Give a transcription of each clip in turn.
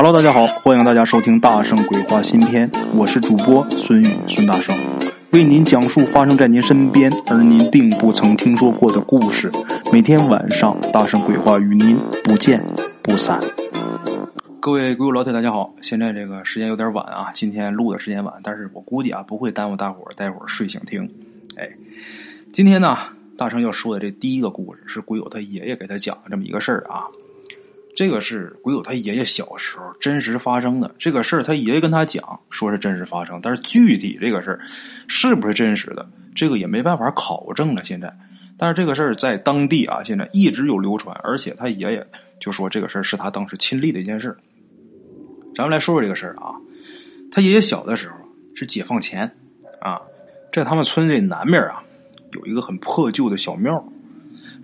Hello，大家好，欢迎大家收听《大圣鬼话》新篇，我是主播孙宇孙大圣，为您讲述发生在您身边而您并不曾听说过的故事。每天晚上，大圣鬼话与您不见不散。各位鬼友老铁，大家好！现在这个时间有点晚啊，今天录的时间晚，但是我估计啊不会耽误大伙儿待会儿睡醒听。哎，今天呢，大圣要说的这第一个故事是鬼友他爷爷给他讲的这么一个事儿啊。这个是鬼友他爷爷小时候真实发生的这个事儿，他爷爷跟他讲说是真实发生，但是具体这个事儿是不是真实的，这个也没办法考证了。现在，但是这个事儿在当地啊，现在一直有流传，而且他爷爷就说这个事儿是他当时亲历的一件事。咱们来说说这个事儿啊，他爷爷小的时候是解放前啊，在他们村这南面啊，有一个很破旧的小庙。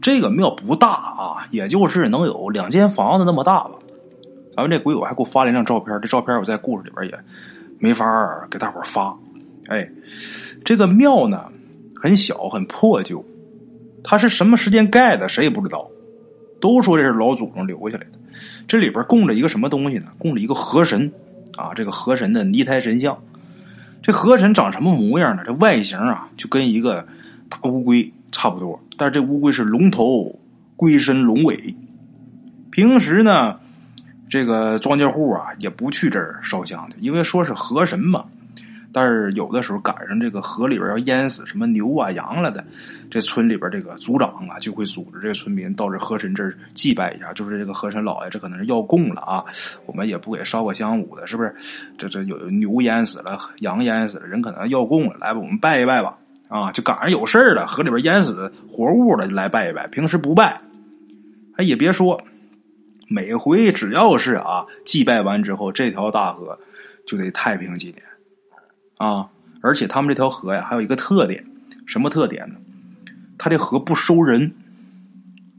这个庙不大啊，也就是能有两间房子那么大吧。咱们这鬼友还给我发了一张照片，这照片我在故事里边也没法给大伙发。哎，这个庙呢很小很破旧，它是什么时间盖的，谁也不知道。都说这是老祖宗留下来的。这里边供着一个什么东西呢？供着一个河神啊，这个河神的泥胎神像。这河神长什么模样呢？这外形啊，就跟一个大乌龟。差不多，但是这乌龟是龙头龟身龙尾。平时呢，这个庄稼户啊也不去这儿烧香的，因为说是河神嘛。但是有的时候赶上这个河里边要淹死什么牛啊羊了的，这村里边这个族长啊就会组织这个村民到这河神这儿祭拜一下，就是这个河神老爷，这可能是要供了啊。我们也不给烧个香五的，是不是？这这有牛淹死了，羊淹死了，人可能要供了，来吧，我们拜一拜吧。啊，就赶上有事儿了，河里边淹死活物了，就来拜一拜。平时不拜，哎，也别说，每回只要是啊祭拜完之后，这条大河就得太平几年啊。而且他们这条河呀，还有一个特点，什么特点呢？他这河不收人，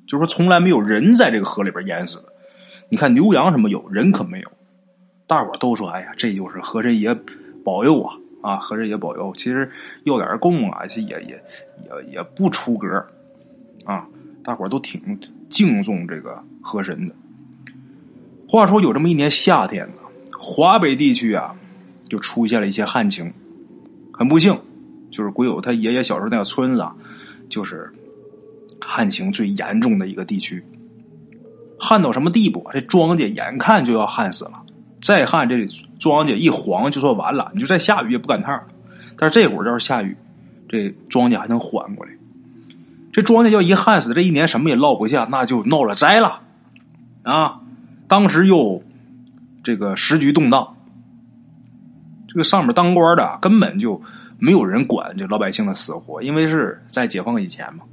就是说从来没有人在这个河里边淹死的。你看牛羊什么有人可没有，大伙都说，哎呀，这就是河神爷保佑啊。啊，和这也保佑，其实要点供啊，也也也也不出格啊，大伙都挺敬重这个河神的。话说有这么一年夏天呢，华北地区啊，就出现了一些旱情，很不幸，就是鬼友他爷爷小时候那个村子啊，就是旱情最严重的一个地区，旱到什么地步？这庄稼眼看就要旱死了。再旱，这庄稼一黄就算完了。你就再下雨也不赶趟但是这会儿要是下雨，这庄稼还能缓过来。这庄稼要一旱死，这一年什么也落不下，那就闹了灾了啊！当时又这个时局动荡，这个上面当官的根本就没有人管这老百姓的死活，因为是在解放以前嘛。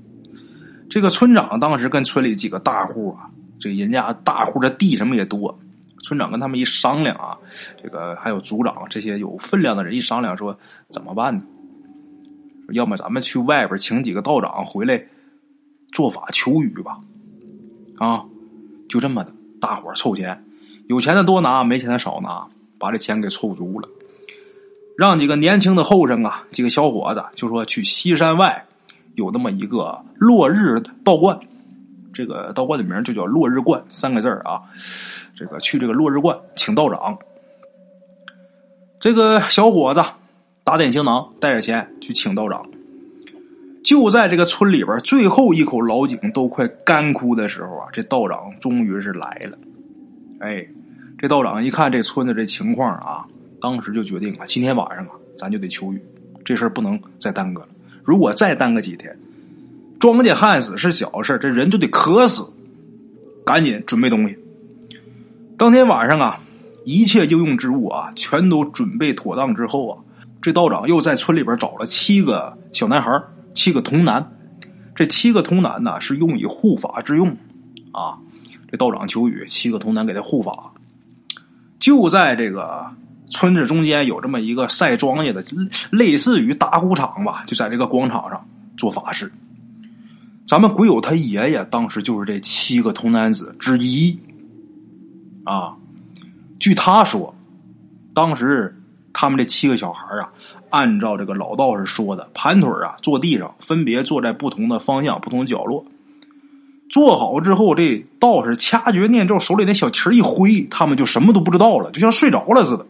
这个村长当时跟村里几个大户啊，这人家大户的地什么也多。村长跟他们一商量啊，这个还有族长这些有分量的人一商量说怎么办呢？要么咱们去外边请几个道长回来做法求雨吧，啊，就这么的，大伙凑钱，有钱的多拿，没钱的少拿，把这钱给凑足了，让几个年轻的后生啊，几个小伙子就说去西山外有那么一个落日道观，这个道观的名就叫落日观三个字啊。这个去这个落日观请道长，这个小伙子打点行囊，带着钱去请道长。就在这个村里边最后一口老井都快干枯的时候啊，这道长终于是来了。哎，这道长一看这村子这情况啊，当时就决定啊，今天晚上啊，咱就得求雨，这事儿不能再耽搁了。如果再耽搁几天，庄稼旱死是小事，这人就得渴死。赶紧准备东西。当天晚上啊，一切应用之物啊，全都准备妥当之后啊，这道长又在村里边找了七个小男孩，七个童男。这七个童男呢，是用以护法之用啊。这道长求雨，七个童男给他护法。就在这个村子中间有这么一个晒庄稼的，类似于打谷场吧，就在这个广场上做法事。咱们鬼友他爷爷当时就是这七个童男子之一。啊，据他说，当时他们这七个小孩啊，按照这个老道士说的，盘腿啊坐地上，分别坐在不同的方向、不同角落。做好之后，这道士掐诀念咒，手里那小旗一挥，他们就什么都不知道了，就像睡着了似的。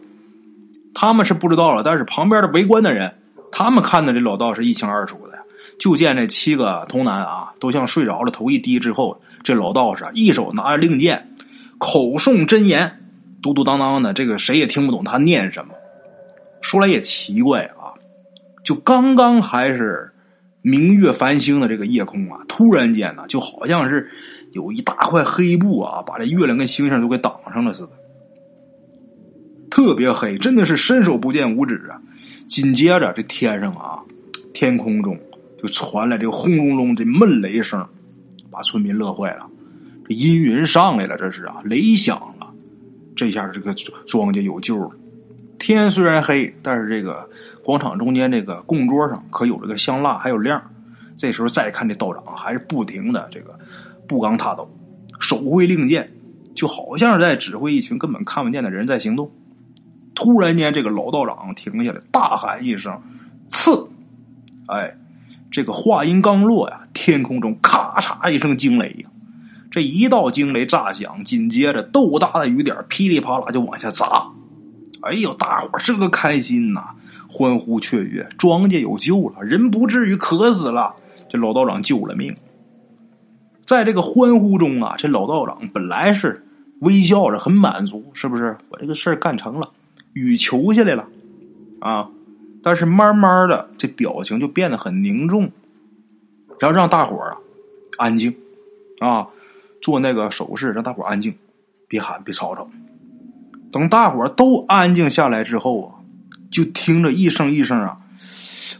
他们是不知道了，但是旁边的围观的人，他们看的这老道士一清二楚的。就见这七个童男啊，都像睡着了，头一低之后，这老道士一手拿着令箭，口诵真言，嘟嘟当当的，这个谁也听不懂他念什么。说来也奇怪啊，就刚刚还是。明月繁星的这个夜空啊，突然间呢，就好像是有一大块黑布啊，把这月亮跟星星都给挡上了似的，特别黑，真的是伸手不见五指啊。紧接着，这天上啊，天空中就传来这个轰隆隆的闷雷声，把村民乐坏了。这阴云上来了，这是啊，雷响了，这下这个庄稼有救了。天虽然黑，但是这个。广场中间这个供桌上可有这个香蜡，还有亮。这时候再看这道长，还是不停的这个步刚踏斗，手挥令箭，就好像是在指挥一群根本看不见的人在行动。突然间，这个老道长停下来，大喊一声：“刺！”哎，这个话音刚落呀，天空中咔嚓一声惊雷呀！这一道惊雷炸响，紧接着豆大的雨点噼里啪啦就往下砸。哎呦，大伙这个开心呐！欢呼雀跃，庄稼有救了，人不至于渴死了。这老道长救了命。在这个欢呼中啊，这老道长本来是微笑着，很满足，是不是？我这个事儿干成了，雨求下来了啊！但是慢慢的，这表情就变得很凝重，然后让大伙儿啊安静啊，做那个手势，让大伙儿安静，别喊，别吵吵。等大伙儿都安静下来之后啊。就听着一声一声啊，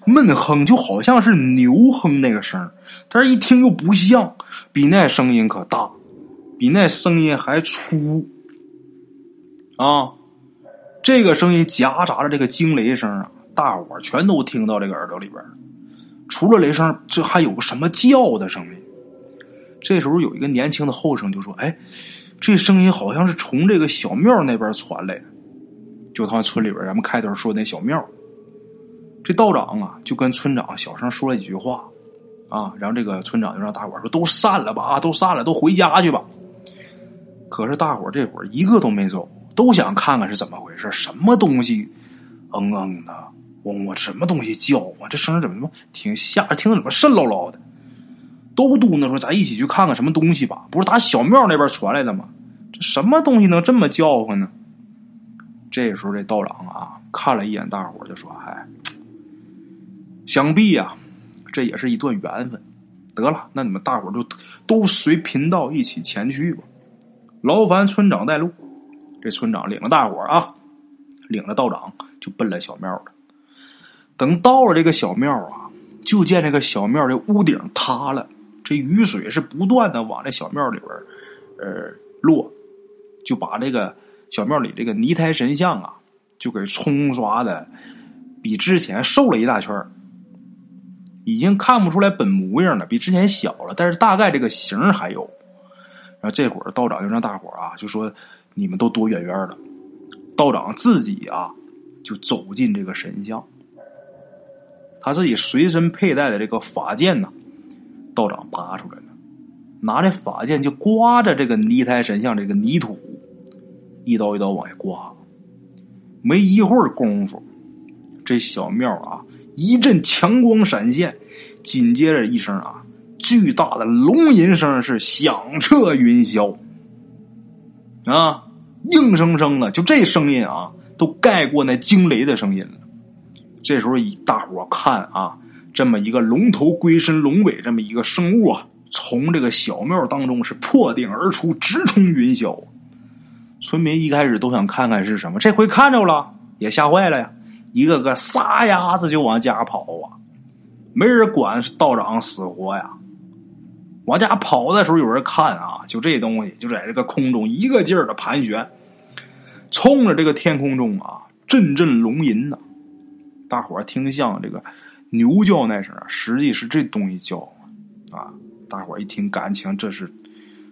闷哼，就好像是牛哼那个声但是一听又不像，比那声音可大，比那声音还粗啊！这个声音夹杂着这个惊雷声啊，大伙全都听到这个耳朵里边除了雷声，这还有个什么叫的声音？这时候有一个年轻的后生就说：“哎，这声音好像是从这个小庙那边传来的。”就他们村里边，咱们开头说那小庙，这道长啊，就跟村长小声说了几句话，啊，然后这个村长就让大伙说都散了吧，啊，都散了，都回家去吧。可是大伙这会儿一个都没走，都想看看是怎么回事，什么东西，嗯嗯的，嗡嗡，什么东西叫啊？这声音怎么挺吓，听着怎么渗唠唠的？都嘟囔说咱一起去看看什么东西吧，不是打小庙那边传来的吗？这什么东西能这么叫唤呢？这时候，这道长啊，看了一眼大伙就说：“哎，想必呀，这也是一段缘分。得了，那你们大伙就都随贫道一起前去吧。劳烦村长带路。”这村长领着大伙啊，领着道长就奔了小庙了。等到了这个小庙啊，就见这个小庙的屋顶塌了，这雨水是不断的往这小庙里边呃落，就把这个。小庙里这个泥胎神像啊，就给冲刷的比之前瘦了一大圈已经看不出来本模样了，比之前小了，但是大概这个形还有。然后这会儿道长就让大伙啊，就说你们都躲远远的。道长自己啊，就走进这个神像，他自己随身佩戴的这个法剑呢，道长拔出来了，拿着法剑就刮着这个泥胎神像这个泥土。一刀一刀往下刮，没一会儿功夫，这小庙啊一阵强光闪现，紧接着一声啊巨大的龙吟声是响彻云霄，啊，硬生生的就这声音啊都盖过那惊雷的声音了。这时候一大伙看啊，这么一个龙头龟身龙尾这么一个生物啊，从这个小庙当中是破顶而出，直冲云霄。村民一开始都想看看是什么，这回看着了，也吓坏了呀！一个个撒丫子就往家跑啊，没人管道长死活呀。往家跑的时候，有人看啊，就这东西就在这个空中一个劲儿的盘旋，冲着这个天空中啊，阵阵龙吟呐。大伙儿听像这个牛叫那声，实际是这东西叫啊。大伙儿一听，感情这是。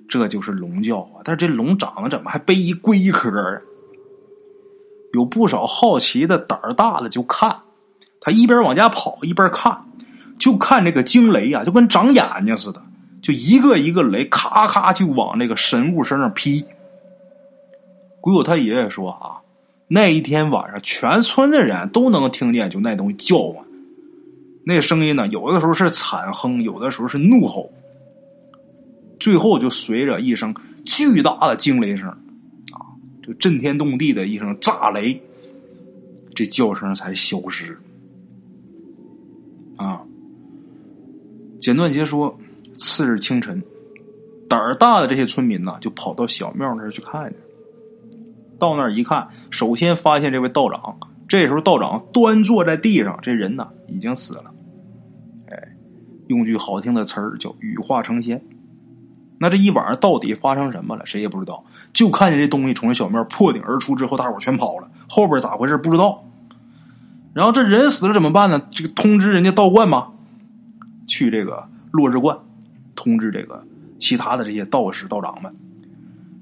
这就是龙叫啊！但是这龙长得怎么还背一龟壳啊？有不少好奇的、胆儿大的就看，他一边往家跑一边看，就看这个惊雷啊，就跟长眼睛似的，就一个一个雷，咔咔就往那个神物身上劈。鬼友他爷爷说啊，那一天晚上，全村的人都能听见，就那东西叫唤。那声音呢，有的时候是惨哼，有的时候是怒吼，最后就随着一声巨大的惊雷声，啊，这震天动地的一声炸雷，这叫声才消失。啊，简短截说，次日清晨，胆儿大的这些村民呢，就跑到小庙那儿去看去。到那儿一看，首先发现这位道长。这时候道长端坐在地上，这人呢已经死了。哎，用句好听的词儿叫羽化成仙。那这一晚上到底发生什么了？谁也不知道。就看见这东西从这小庙破顶而出之后，大伙全跑了。后边咋回事不知道。然后这人死了怎么办呢？这个通知人家道观吗，去这个落日观，通知这个其他的这些道士道长们。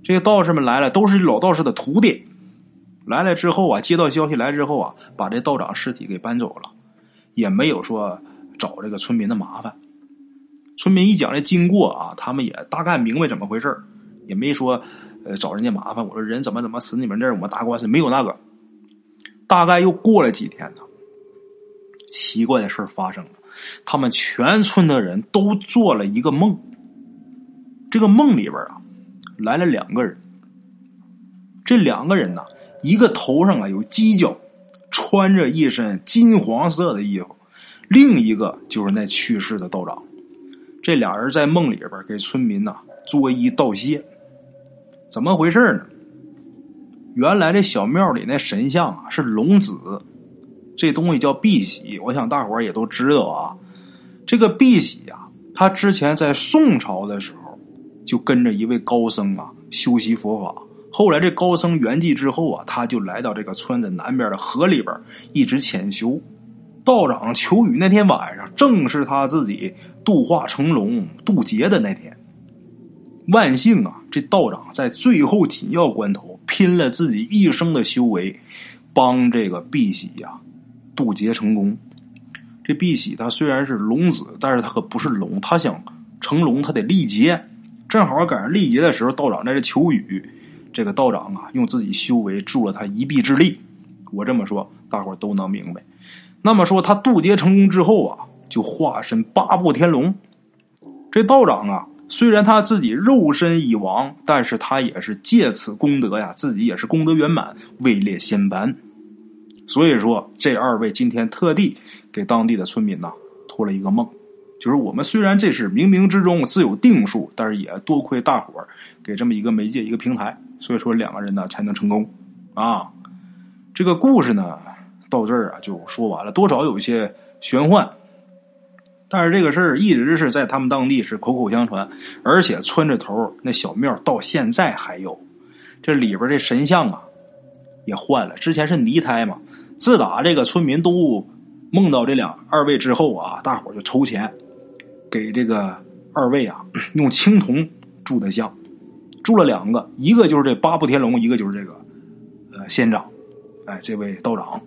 这些道士们来了，都是老道士的徒弟。来了之后啊，接到消息来之后啊，把这道长尸体给搬走了，也没有说找这个村民的麻烦。村民一讲这经过啊，他们也大概明白怎么回事也没说呃找人家麻烦。我说人怎么怎么死你们这儿，我们打官司没有那个。大概又过了几天呢，奇怪的事发生了，他们全村的人都做了一个梦。这个梦里边啊，来了两个人。这两个人呢，一个头上啊有犄角，穿着一身金黄色的衣服；另一个就是那去世的道长。这俩人在梦里边给村民呐作揖道谢。怎么回事呢？原来这小庙里那神像啊是龙子，这东西叫碧玺，我想大伙儿也都知道啊。这个碧玺啊，他之前在宋朝的时候就跟着一位高僧啊修习佛法，后来这高僧圆寂之后啊，他就来到这个村子南边的河里边一直潜修。道长求雨那天晚上，正是他自己度化成龙渡劫的那天。万幸啊，这道长在最后紧要关头。拼了自己一生的修为，帮这个碧玺呀渡劫成功。这碧玺他虽然是龙子，但是他可不是龙。他想成龙，他得历劫。正好赶上历劫的时候，道长在这求雨。这个道长啊，用自己修为助了他一臂之力。我这么说，大伙都能明白。那么说，他渡劫成功之后啊，就化身八部天龙。这道长啊。虽然他自己肉身已亡，但是他也是借此功德呀，自己也是功德圆满，位列仙班。所以说，这二位今天特地给当地的村民呐托了一个梦，就是我们虽然这是冥冥之中自有定数，但是也多亏大伙儿给这么一个媒介、一个平台，所以说两个人呢才能成功啊。这个故事呢到这儿啊就说完了，多少有一些玄幻。但是这个事儿一直是在他们当地是口口相传，而且村子头那小庙到现在还有。这里边这神像啊也换了，之前是泥胎嘛。自打这个村民都梦到这两二位之后啊，大伙就筹钱给这个二位啊 用青铜铸的像，铸了两个，一个就是这八部天龙，一个就是这个呃仙长，哎，这位道长。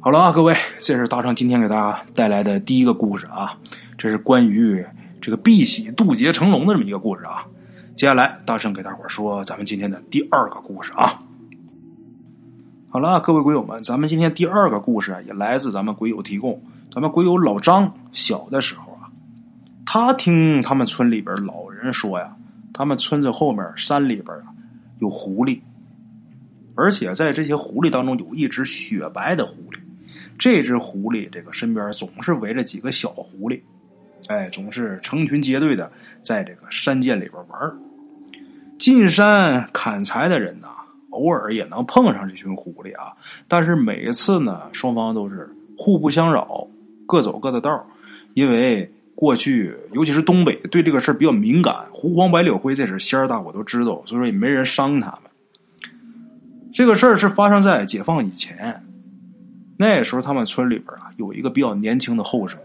好了啊，各位，这是大圣今天给大家带来的第一个故事啊，这是关于这个碧玺渡劫成龙的这么一个故事啊。接下来，大圣给大伙说咱们今天的第二个故事啊。好了，各位鬼友们，咱们今天第二个故事，也来自咱们鬼友提供。咱们鬼友老张小的时候啊，他听他们村里边老人说呀，他们村子后面山里边啊有狐狸，而且在这些狐狸当中有一只雪白的狐狸。这只狐狸，这个身边总是围着几个小狐狸，哎，总是成群结队的在这个山涧里边玩进山砍柴的人呢，偶尔也能碰上这群狐狸啊，但是每一次呢，双方都是互不相扰，各走各的道因为过去，尤其是东北，对这个事比较敏感，胡黄白柳灰这是仙儿，大伙都知道，所以说也没人伤他们。这个事儿是发生在解放以前。那时候，他们村里边啊，有一个比较年轻的后生。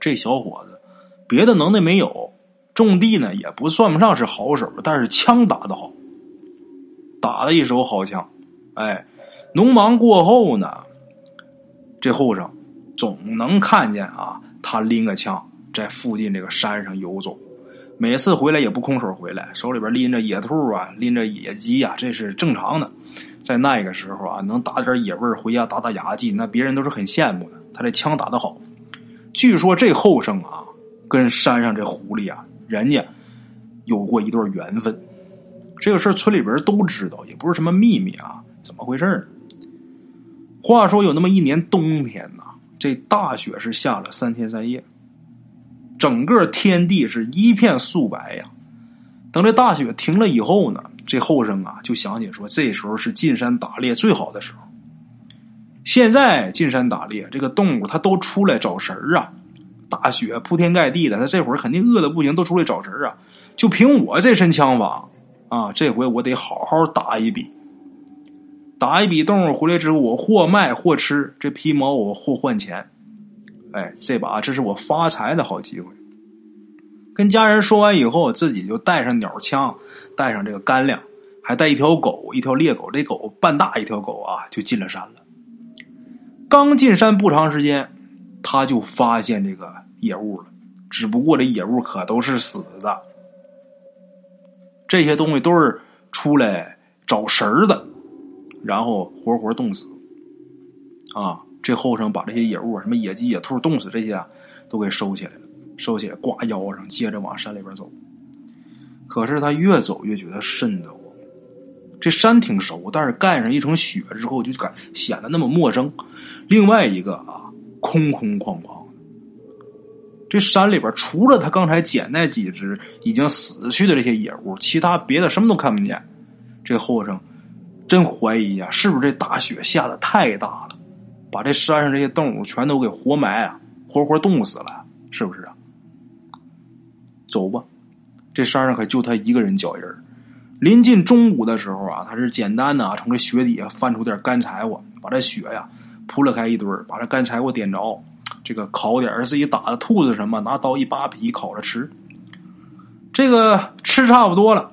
这小伙子别的能耐没有，种地呢也不算不上是好手，但是枪打的好，打了一手好枪。哎，农忙过后呢，这后生总能看见啊，他拎个枪在附近这个山上游走。每次回来也不空手回来，手里边拎着野兔啊，拎着野鸡呀，这是正常的。在那个时候啊，能打点野味回家打打牙祭，那别人都是很羡慕的。他这枪打得好。据说这后生啊，跟山上这狐狸啊，人家有过一段缘分。这个事村里边都知道，也不是什么秘密啊。怎么回事呢？话说有那么一年冬天呢，这大雪是下了三天三夜。整个天地是一片素白呀。等这大雪停了以后呢，这后生啊就想起说，这时候是进山打猎最好的时候。现在进山打猎，这个动物它都出来找食儿啊。大雪铺天盖地的，它这会儿肯定饿的不行，都出来找食儿啊。就凭我这身枪法啊，这回我得好好打一笔。打一笔动物回来之后，我或卖或吃，这皮毛我或换钱。哎，这把这是我发财的好机会。跟家人说完以后，自己就带上鸟枪，带上这个干粮，还带一条狗，一条猎狗。这狗半大一条狗啊，就进了山了。刚进山不长时间，他就发现这个野物了。只不过这野物可都是死的，这些东西都是出来找食儿的，然后活活冻死啊。这后生把这些野物，什么野鸡、野兔冻死这些啊，都给收起来了，收起来挂腰上，接着往山里边走。可是他越走越觉得瘆得慌，这山挺熟，但是盖上一层雪之后，就感显得那么陌生。另外一个啊，空空旷旷，这山里边除了他刚才捡那几只已经死去的这些野物，其他别的什么都看不见。这后生真怀疑啊，是不是这大雪下的太大了？把这山上这些动物全都给活埋啊，活活冻死了，是不是啊？走吧，这山上可就他一个人脚印儿。临近中午的时候啊，他是简单的啊，从这雪底下翻出点干柴火，把这雪呀铺了开一堆儿把这干柴火点着，这个烤点自己打的兔子什么，拿刀一扒皮烤着吃。这个吃差不多了。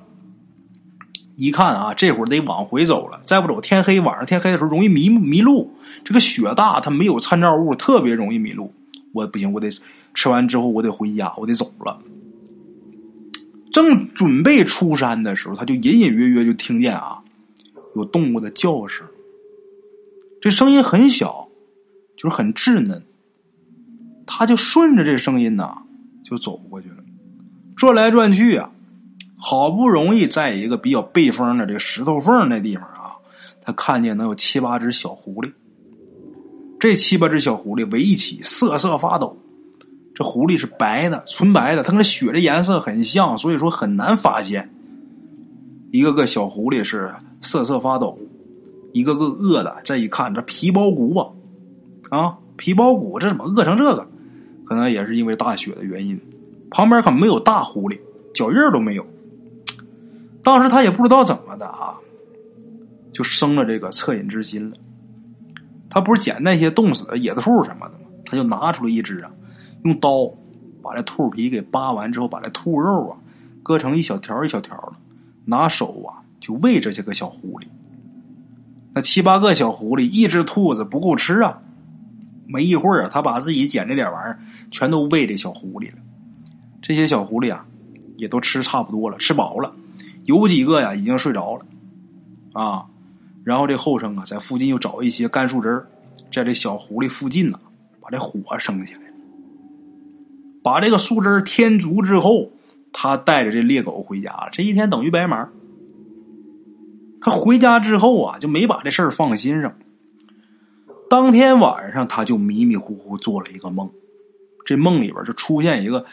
一看啊，这会儿得往回走了，再不走天黑。晚上天黑的时候容易迷迷路。这个雪大，它没有参照物，特别容易迷路。我不行，我得吃完之后我得回家，我得走了。正准备出山的时候，他就隐隐约约就听见啊，有动物的叫声。这声音很小，就是很稚嫩。他就顺着这声音呐，就走过去了，转来转去啊。好不容易在一个比较背风的这个石头缝那地方啊，他看见能有七八只小狐狸。这七八只小狐狸围一起，瑟瑟发抖。这狐狸是白的，纯白的，它跟雪的颜色很像，所以说很难发现。一个个小狐狸是瑟瑟发抖，一个个饿的。这一看，这皮包骨啊，啊，皮包骨，这怎么饿成这个？可能也是因为大雪的原因。旁边可没有大狐狸，脚印都没有。当时他也不知道怎么的啊，就生了这个恻隐之心了。他不是捡那些冻死的野兔什么的吗？他就拿出了一只啊，用刀把这兔皮给扒完之后，把这兔肉啊割成一小条一小条的，拿手啊就喂这些个小狐狸。那七八个小狐狸，一只兔子不够吃啊。没一会儿啊，他把自己捡这点玩意儿全都喂这小狐狸了。这些小狐狸啊，也都吃差不多了，吃饱了。有几个呀，已经睡着了，啊，然后这后生啊，在附近又找一些干树枝在这小狐狸附近呢，把这火升起来，把这个树枝添足之后，他带着这猎狗回家了。这一天等于白忙。他回家之后啊，就没把这事儿放心上。当天晚上，他就迷迷糊糊做了一个梦，这梦里边就出现一个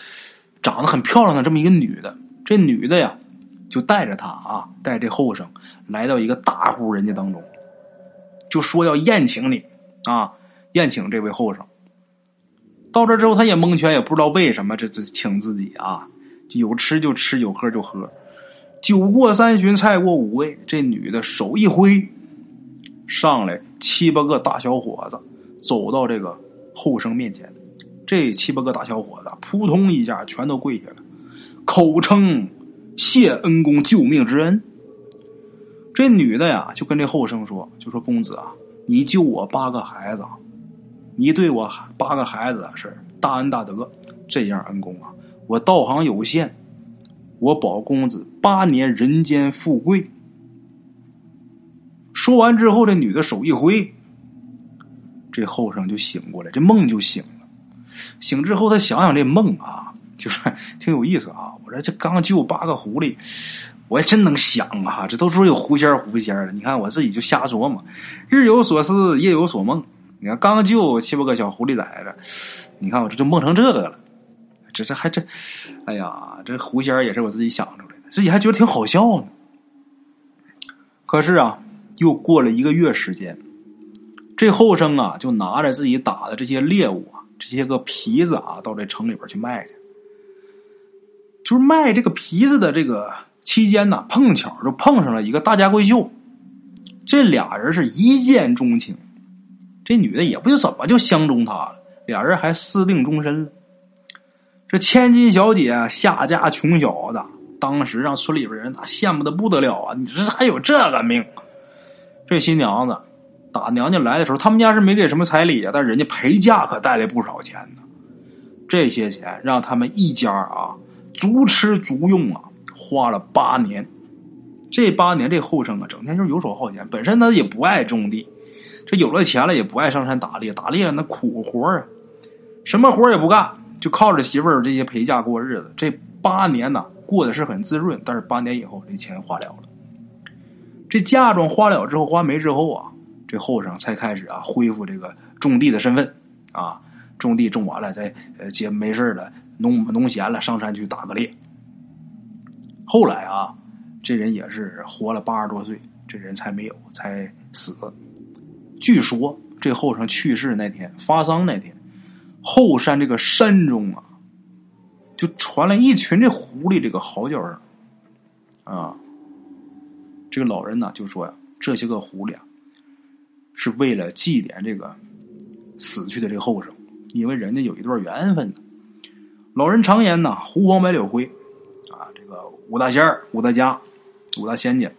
长得很漂亮的这么一个女的，这女的呀。就带着他啊，带这后生来到一个大户人家当中，就说要宴请你啊，宴请这位后生。到这之后，他也蒙圈，也不知道为什么这这请自己啊，有吃就吃，有喝就喝。酒过三巡，菜过五味，这女的手一挥，上来七八个大小伙子走到这个后生面前，这七八个大小伙子扑通一下全都跪下了，口称。谢恩公救命之恩，这女的呀就跟这后生说：“就说公子啊，你救我八个孩子，你对我八个孩子是大恩大德，这样恩公啊，我道行有限，我保公子八年人间富贵。”说完之后，这女的手一挥，这后生就醒过来，这梦就醒了。醒之后，他想想这梦啊，就是挺有意思啊。我说这刚救八个狐狸，我还真能想啊。这都说有狐仙狐仙的，你看我自己就瞎琢磨，日有所思，夜有所梦。你看刚救七八个小狐狸崽子，你看我这就梦成这个了。这这还这，哎呀，这狐仙也是我自己想出来的，自己还觉得挺好笑呢。可是啊。又过了一个月时间，这后生啊，就拿着自己打的这些猎物啊，这些个皮子啊，到这城里边去卖去。就是卖这个皮子的这个期间呢，碰巧就碰上了一个大家闺秀，这俩人是一见钟情，这女的也不知怎么就相中他了，俩人还私定终身了。这千金小姐下嫁穷小子，当时让村里边人那羡慕的不得了啊！你这还有这个命？这新娘子打娘家来的时候，他们家是没给什么彩礼啊，但人家陪嫁可带来不少钱呢。这些钱让他们一家啊足吃足用啊，花了八年。这八年，这后生啊，整天就是游手好闲，本身他也不爱种地，这有了钱了也不爱上山打猎，打猎那苦活啊，什么活也不干，就靠着媳妇儿这些陪嫁过日子。这八年呢，过得是很滋润，但是八年以后，这钱花了了。这嫁妆花了之后，花没之后啊，这后生才开始啊恢复这个种地的身份啊，种地种完了，再呃接没事了，农农闲了上山去打个猎。后来啊，这人也是活了八十多岁，这人才没有才死。据说这后生去世那天发丧那天，后山这个山中啊，就传来一群这狐狸这个嚎叫声啊。这个老人呢就说呀，这些个狐狸啊，是为了祭奠这个死去的这个后生，因为人家有一段缘分呢。老人常言呐，“胡黄白柳灰”，啊，这个五大仙儿、五大家、五大仙家，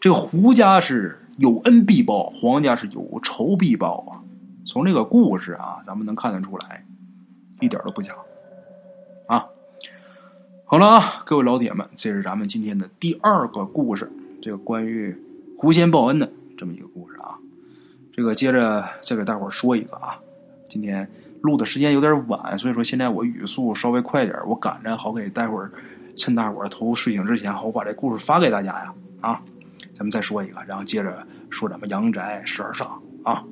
这个胡家是有恩必报，黄家是有仇必报啊。从这个故事啊，咱们能看得出来，一点都不假啊。好了啊，各位老铁们，这是咱们今天的第二个故事。这个关于狐仙报恩的这么一个故事啊，这个接着再给大伙说一个啊。今天录的时间有点晚，所以说现在我语速稍微快点，我赶着好给待会儿趁大伙儿头睡醒之前，好把这故事发给大家呀啊。咱们再说一个，然后接着说咱们阳宅十二煞啊。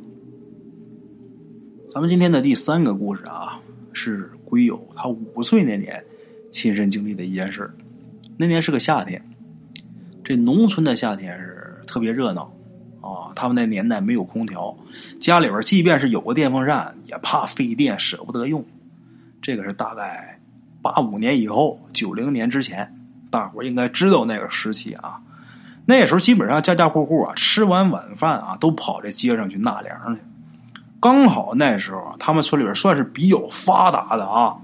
咱们今天的第三个故事啊，是龟友他五岁那年亲身经历的一件事那年是个夏天。这农村的夏天是特别热闹，啊，他们那年代没有空调，家里边即便是有个电风扇，也怕费电，舍不得用。这个是大概八五年以后，九零年之前，大伙应该知道那个时期啊。那时候基本上家家户户啊，吃完晚饭啊，都跑这街上去纳凉去。刚好那时候他们村里边算是比较发达的啊，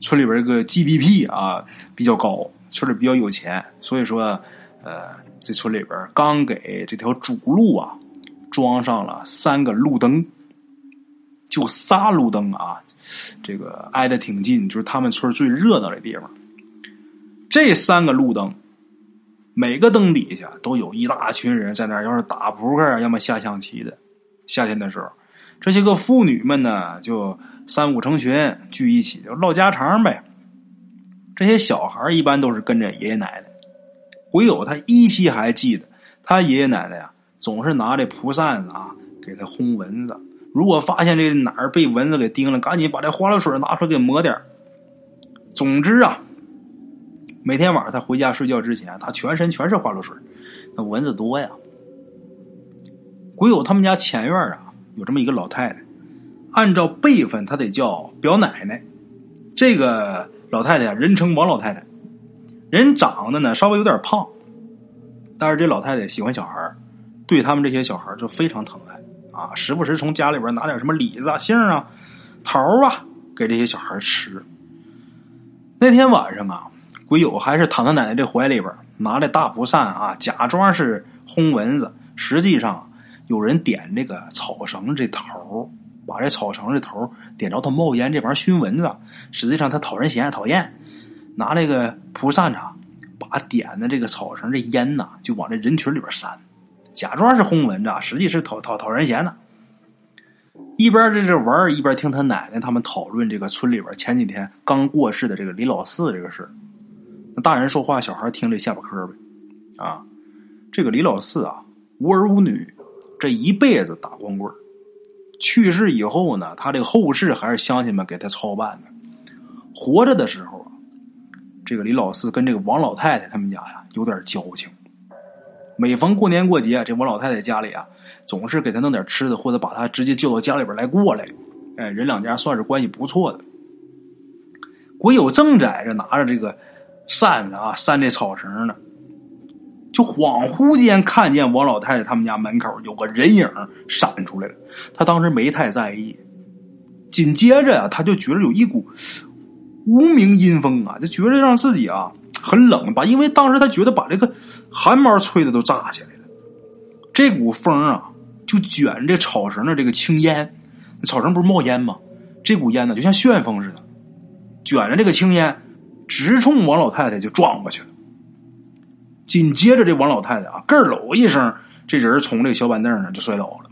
村里边这个 GDP 啊比较高，村里比较有钱，所以说。呃，这村里边刚给这条主路啊装上了三个路灯，就仨路灯啊，这个挨得挺近，就是他们村最热闹的地方。这三个路灯，每个灯底下都有一大群人在那儿，要是打扑克啊，要么下象棋的。夏天的时候，这些个妇女们呢，就三五成群聚一起，就唠家常呗。这些小孩一般都是跟着爷爷奶奶。鬼友他依稀还记得，他爷爷奶奶呀，总是拿这蒲扇子啊给他轰蚊子。如果发现这哪儿被蚊子给叮了，赶紧把这花露水拿出来给抹点总之啊，每天晚上他回家睡觉之前，他全身全是花露水，那蚊子多呀。鬼友他们家前院啊有这么一个老太太，按照辈分，她得叫表奶奶。这个老太太啊，人称王老太太。人长得呢稍微有点胖，但是这老太太喜欢小孩对他们这些小孩就非常疼爱啊，时不时从家里边拿点什么李子、啊、杏啊、桃啊给这些小孩吃。那天晚上啊，鬼友还是躺在奶奶这怀里边，拿着大蒲扇啊，假装是轰蚊子，实际上有人点这个草绳这头把这草绳这头点着他冒烟这玩意熏蚊子，实际上他讨人嫌讨厌，拿那个蒲扇子把点的这个草绳这烟呐就往这人群里边扇，假装是轰蚊子，实际是讨讨讨人嫌呢。一边在这玩一边听他奶奶他们讨论这个村里边前几天刚过世的这个李老四这个事那大人说话，小孩听着下巴磕呗。啊，这个李老四啊，无儿无女，这一辈子打光棍去世以后呢，他这个后事还是乡亲们给他操办的。活着的时候啊，这个李老四跟这个王老太太他们家呀有点交情。每逢过年过节，这王老太太家里啊，总是给他弄点吃的，或者把他直接叫到家里边来过来。哎，人两家算是关系不错的。鬼友正在这拿着这个扇子啊扇这草绳呢，就恍惚间看见王老太太他们家门口有个人影闪出来了。他当时没太在意，紧接着啊，他就觉得有一股无名阴风啊，就觉得让自己啊。很冷吧？因为当时他觉得把这个汗毛吹的都炸起来了。这股风啊，就卷这草绳的这个青烟，草绳不是冒烟吗？这股烟呢，就像旋风似的，卷着这个青烟，直冲王老太太就撞过去了。紧接着，这王老太太啊，咯喽一声，这人从这个小板凳上就摔倒了。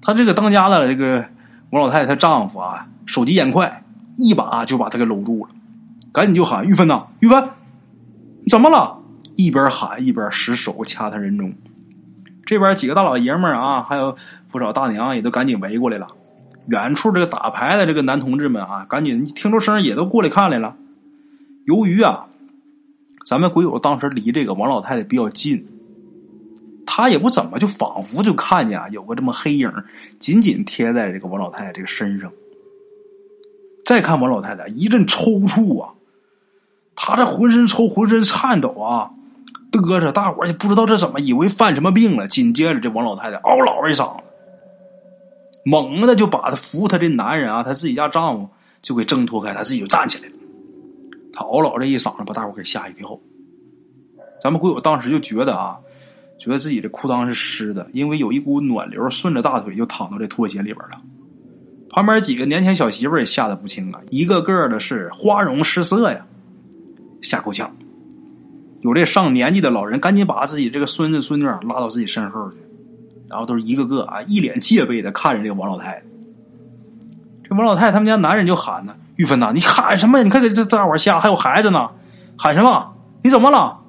他这个当家的这个王老太太她丈夫啊，手疾眼快，一把就把他给搂住了，赶紧就喊玉芬呐，玉芬。怎么了？一边喊一边使手掐他人中。这边几个大老爷们儿啊，还有不少大娘也都赶紧围过来了。远处这个打牌的这个男同志们啊，赶紧听出声也都过来看来了。由于啊，咱们鬼友当时离这个王老太太比较近，他也不怎么就仿佛就看见啊有个这么黑影紧紧贴在这个王老太太这个身上。再看王老太太一阵抽搐啊。她这浑身抽，浑身颤抖啊，嘚瑟，大伙也不知道这怎么，以为犯什么病了。紧接着，这王老太太嗷唠一嗓子，猛的就把她扶她这男人啊，她自己家丈夫就给挣脱开，她自己就站起来了。他嗷唠这一嗓子，把大伙给吓一跳。咱们鬼友当时就觉得啊，觉得自己这裤裆是湿的，因为有一股暖流顺着大腿就淌到这拖鞋里边了。旁边几个年轻小媳妇也吓得不轻啊，一个个的是花容失色呀。吓够呛，有这上年纪的老人赶紧把自己这个孙子孙女拉到自己身后去，然后都是一个个啊一脸戒备的看着这个王老太太。这王老太太他们家男人就喊呢：“玉芬呐，你喊什么？你看给这大伙吓，还有孩子呢，喊什么？你怎么了？”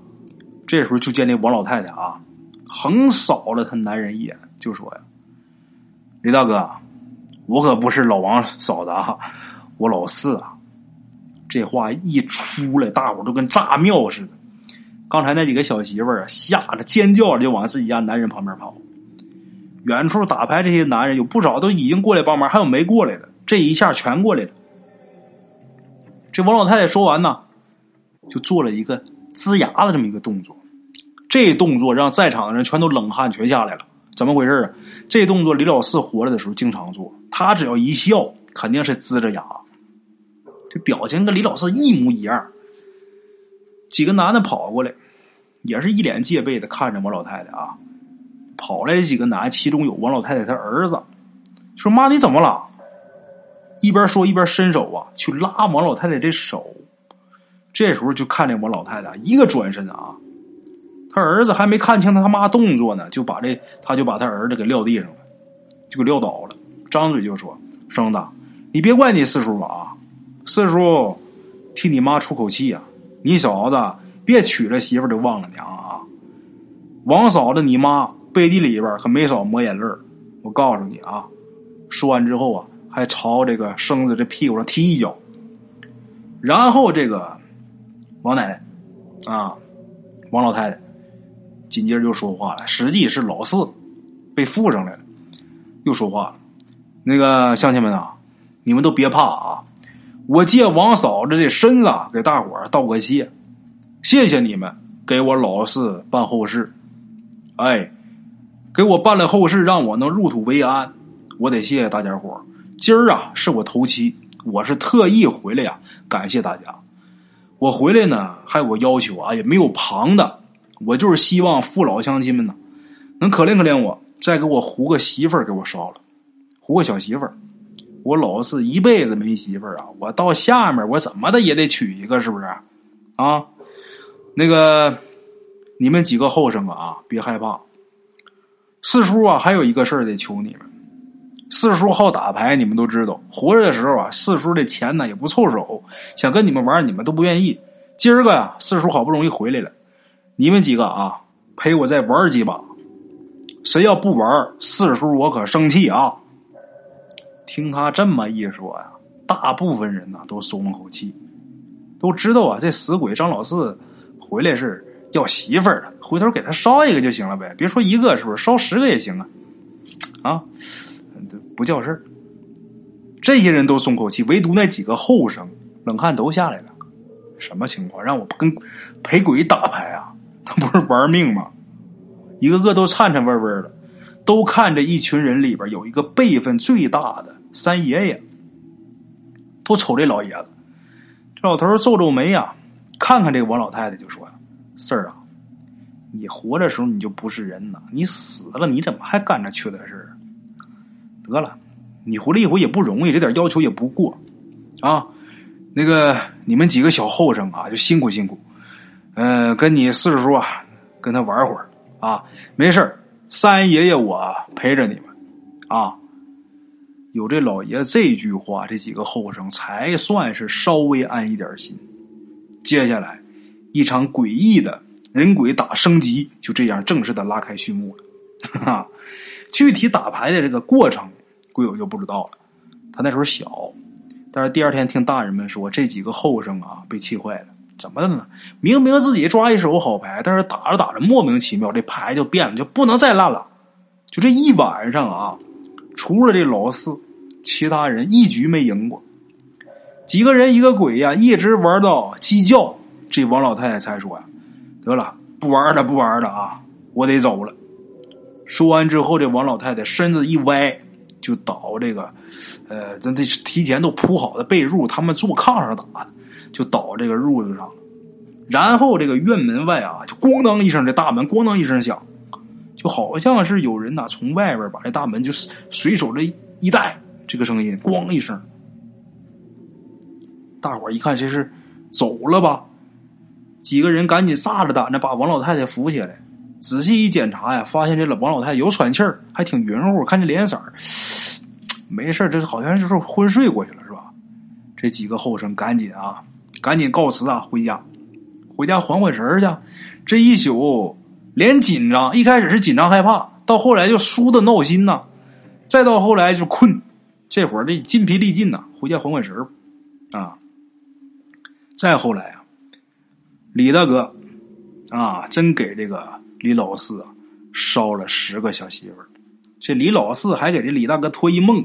这时候就见这王老太太啊，横扫了他男人一眼，就说呀：“李大哥，我可不是老王嫂子啊，我老四啊。”这话一出来，大伙都跟炸庙似的。刚才那几个小媳妇儿啊，吓得尖叫着就往自己家男人旁边跑。远处打牌这些男人有不少都已经过来帮忙，还有没过来的。这一下全过来了。这王老太太说完呢，就做了一个呲牙的这么一个动作。这动作让在场的人全都冷汗全下来了。怎么回事啊？这动作李老四活着的时候经常做，他只要一笑，肯定是呲着牙。这表情跟李老四一模一样。几个男的跑过来，也是一脸戒备的看着王老太太啊。跑来这几个男，其中有王老太太她儿子，说：“妈，你怎么了？”一边说一边伸手啊，去拉王老太太这手。这时候就看见王老太太一个转身啊，他儿子还没看清他他妈动作呢，就把这他就把他儿子给撂地上了，就给撂倒了，张嘴就说：“生子，你别怪你四叔啊。”四叔，替你妈出口气呀！你小子别娶了媳妇就忘了娘啊！王嫂子，你妈背地里边可没少抹眼泪我告诉你啊！说完之后啊，还朝这个生子这屁股上踢一脚。然后这个王奶奶啊，王老太太紧接着就说话了，实际是老四被附上来了，又说话了。那个乡亲们啊，你们都别怕啊！我借王嫂子这身子给大伙儿道个谢，谢谢你们给我老四办后事，哎，给我办了后事，让我能入土为安，我得谢谢大家伙儿。今儿啊是我头七，我是特意回来呀，感谢大家。我回来呢还有个要求啊，也没有旁的，我就是希望父老乡亲们呢能可怜可怜我，再给我糊个媳妇儿给我烧了，糊个小媳妇儿。我老四一辈子没媳妇儿啊，我到下面我怎么的也得娶一个，是不是？啊，那个你们几个后生啊，别害怕。四叔啊，还有一个事儿得求你们。四叔好打牌，你们都知道。活着的时候啊，四叔这钱呢也不凑手，想跟你们玩，你们都不愿意。今儿个呀，四叔好不容易回来了，你们几个啊，陪我再玩几把。谁要不玩，四叔我可生气啊！听他这么一说呀，大部分人呢都松了口气，都知道啊，这死鬼张老四回来是要媳妇儿的，回头给他烧一个就行了呗，别说一个，是不是烧十个也行啊？啊，不叫事儿。这些人都松口气，唯独那几个后生冷汗都下来了。什么情况？让我跟陪鬼打牌啊？他不是玩命吗？一个个都颤颤巍巍的。都看着一群人里边有一个辈分最大的三爷爷，都瞅这老爷子。这老头皱皱眉呀，看看这个王老太太就说呀：“四儿啊，你活着时候你就不是人呐，你死了你怎么还干这缺德事得了，你回来一回也不容易，这点要求也不过啊。那个你们几个小后生啊，就辛苦辛苦。嗯，跟你四叔啊，跟他玩会儿啊，没事。”三爷爷，我陪着你们，啊！有这老爷这句话，这几个后生才算是稍微安一点心。接下来，一场诡异的人鬼打升级就这样正式的拉开序幕了。哈，具体打牌的这个过程，鬼友就不知道了。他那时候小，但是第二天听大人们说，这几个后生啊被气坏了。怎么的呢？明明自己抓一手好牌，但是打着打着莫名其妙，这牌就变了，就不能再烂了。就这一晚上啊，除了这老四，其他人一局没赢过。几个人一个鬼呀，一直玩到鸡叫。这王老太太才说呀：“得了，不玩了，不玩了啊，我得走了。”说完之后，这王老太太身子一歪，就倒这个，呃，那这提前都铺好的被褥，他们坐炕上打的。就倒这个褥子上了，然后这个院门外啊，就咣当一声，这大门咣当一声响，就好像是有人呐从外边把这大门就随手这一带，这个声音咣一声，大伙一看这是走了吧？几个人赶紧炸着胆子把王老太太扶起来，仔细一检查呀，发现这老王老太太有喘气儿，还挺匀乎，看这脸色没事这好像就是昏睡过去了，是吧？这几个后生赶紧啊。赶紧告辞啊！回家，回家缓缓神儿去。这一宿连紧张，一开始是紧张害怕，到后来就输的闹心呐，再到后来就困。这会儿这筋疲力尽呐，回家缓缓神儿啊。再后来啊，李大哥啊，真给这个李老四啊烧了十个小媳妇儿。这李老四还给这李大哥托一梦，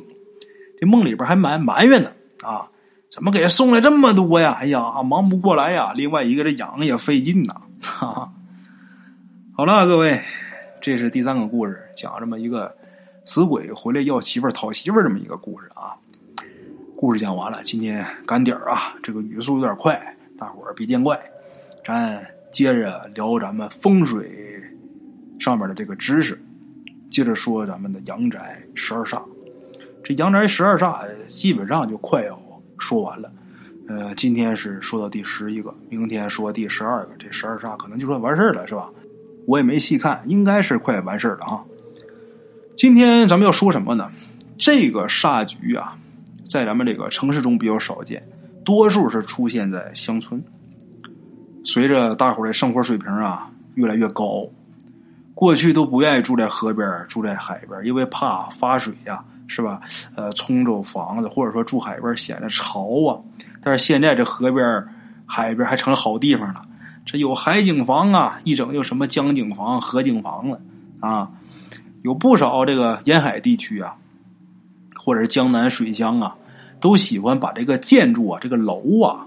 这梦里边还埋埋怨呢啊。怎么给送来这么多呀？哎呀，忙不过来呀！另外一个这养也费劲呐。哈哈。好了，各位，这是第三个故事，讲这么一个死鬼回来要媳妇儿、讨媳妇儿这么一个故事啊。故事讲完了，今天赶点儿啊，这个语速有点快，大伙儿别见怪。咱接着聊咱们风水上面的这个知识，接着说咱们的阳宅十二煞。这阳宅十二煞基本上就快要。说完了，呃，今天是说到第十一个，明天说第十二个，这十二煞可能就算完事儿了，是吧？我也没细看，应该是快完事儿了啊。今天咱们要说什么呢？这个煞局啊，在咱们这个城市中比较少见，多数是出现在乡村。随着大伙儿的生活水平啊越来越高，过去都不愿意住在河边、住在海边，因为怕发水呀。是吧？呃，冲走房子，或者说住海边显得潮啊。但是现在这河边、海边还成了好地方了。这有海景房啊，一整就什么江景房、河景房了啊。有不少这个沿海地区啊，或者是江南水乡啊，都喜欢把这个建筑啊、这个楼啊，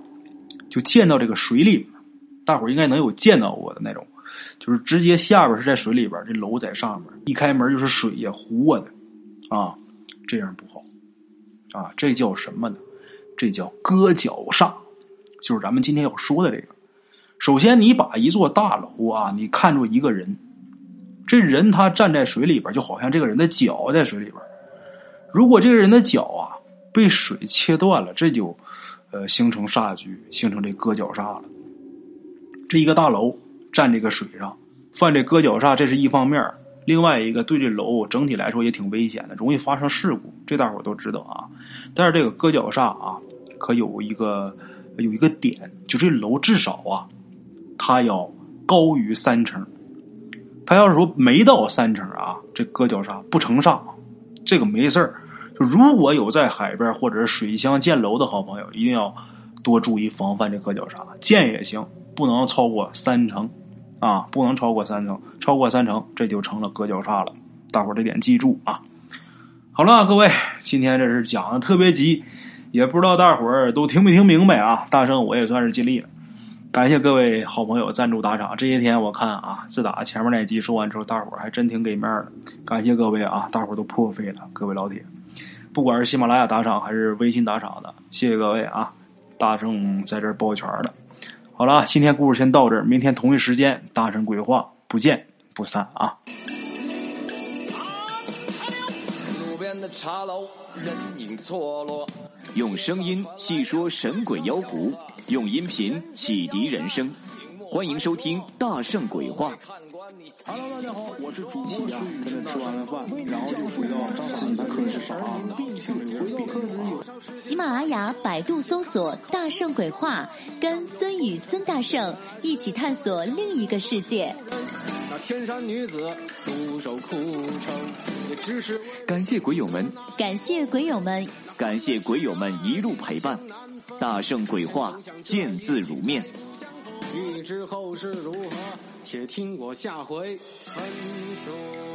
就建到这个水里。大伙应该能有见到过的那种，就是直接下边是在水里边，这楼在上面，一开门就是水呀、湖啊的啊。这样不好，啊，这叫什么呢？这叫割脚煞，就是咱们今天要说的这个。首先，你把一座大楼啊，你看住一个人，这人他站在水里边，就好像这个人的脚在水里边。如果这个人的脚啊被水切断了，这就呃形成煞局，形成这割脚煞了。这一个大楼站这个水上，犯这割脚煞，这是一方面另外一个对这楼整体来说也挺危险的，容易发生事故，这大伙都知道啊。但是这个割脚煞啊，可有一个有一个点，就这楼至少啊，它要高于三层。他要是说没到三层啊，这割脚煞不成煞，这个没事儿。就如果有在海边或者是水乡建楼的好朋友，一定要多注意防范这割脚煞。建也行，不能超过三层啊，不能超过三层，超过三层这就成了割韭菜了。大伙儿这点记住啊。好了，各位，今天这是讲的特别急，也不知道大伙儿都听没听明白啊。大圣我也算是尽力了。感谢各位好朋友赞助打赏，这些天我看啊，自打前面那集说完之后，大伙儿还真挺给面的。感谢各位啊，大伙儿都破费了，各位老铁，不管是喜马拉雅打赏还是微信打赏的，谢谢各位啊，大圣在这儿抱拳了。好了，今天故事先到这儿，明天同一时间大圣鬼话不见不散啊。路边的茶楼，人影错落，用声音细说神鬼妖狐。用音频启迪人生，欢迎收听《大圣鬼话》。Hello，大家好，我是主播孙宇。跟着吃完了饭，然后就回到自己的课室上啊。喜马拉雅、百度搜索“大圣鬼话”，跟孙宇、孙大圣一起探索另一个世界。那天山女子独守空城，也只是感谢鬼友们，感谢鬼友们，感谢鬼友们一路陪伴。大圣鬼话，见字如面。欲知后事如何，且听我下回分说。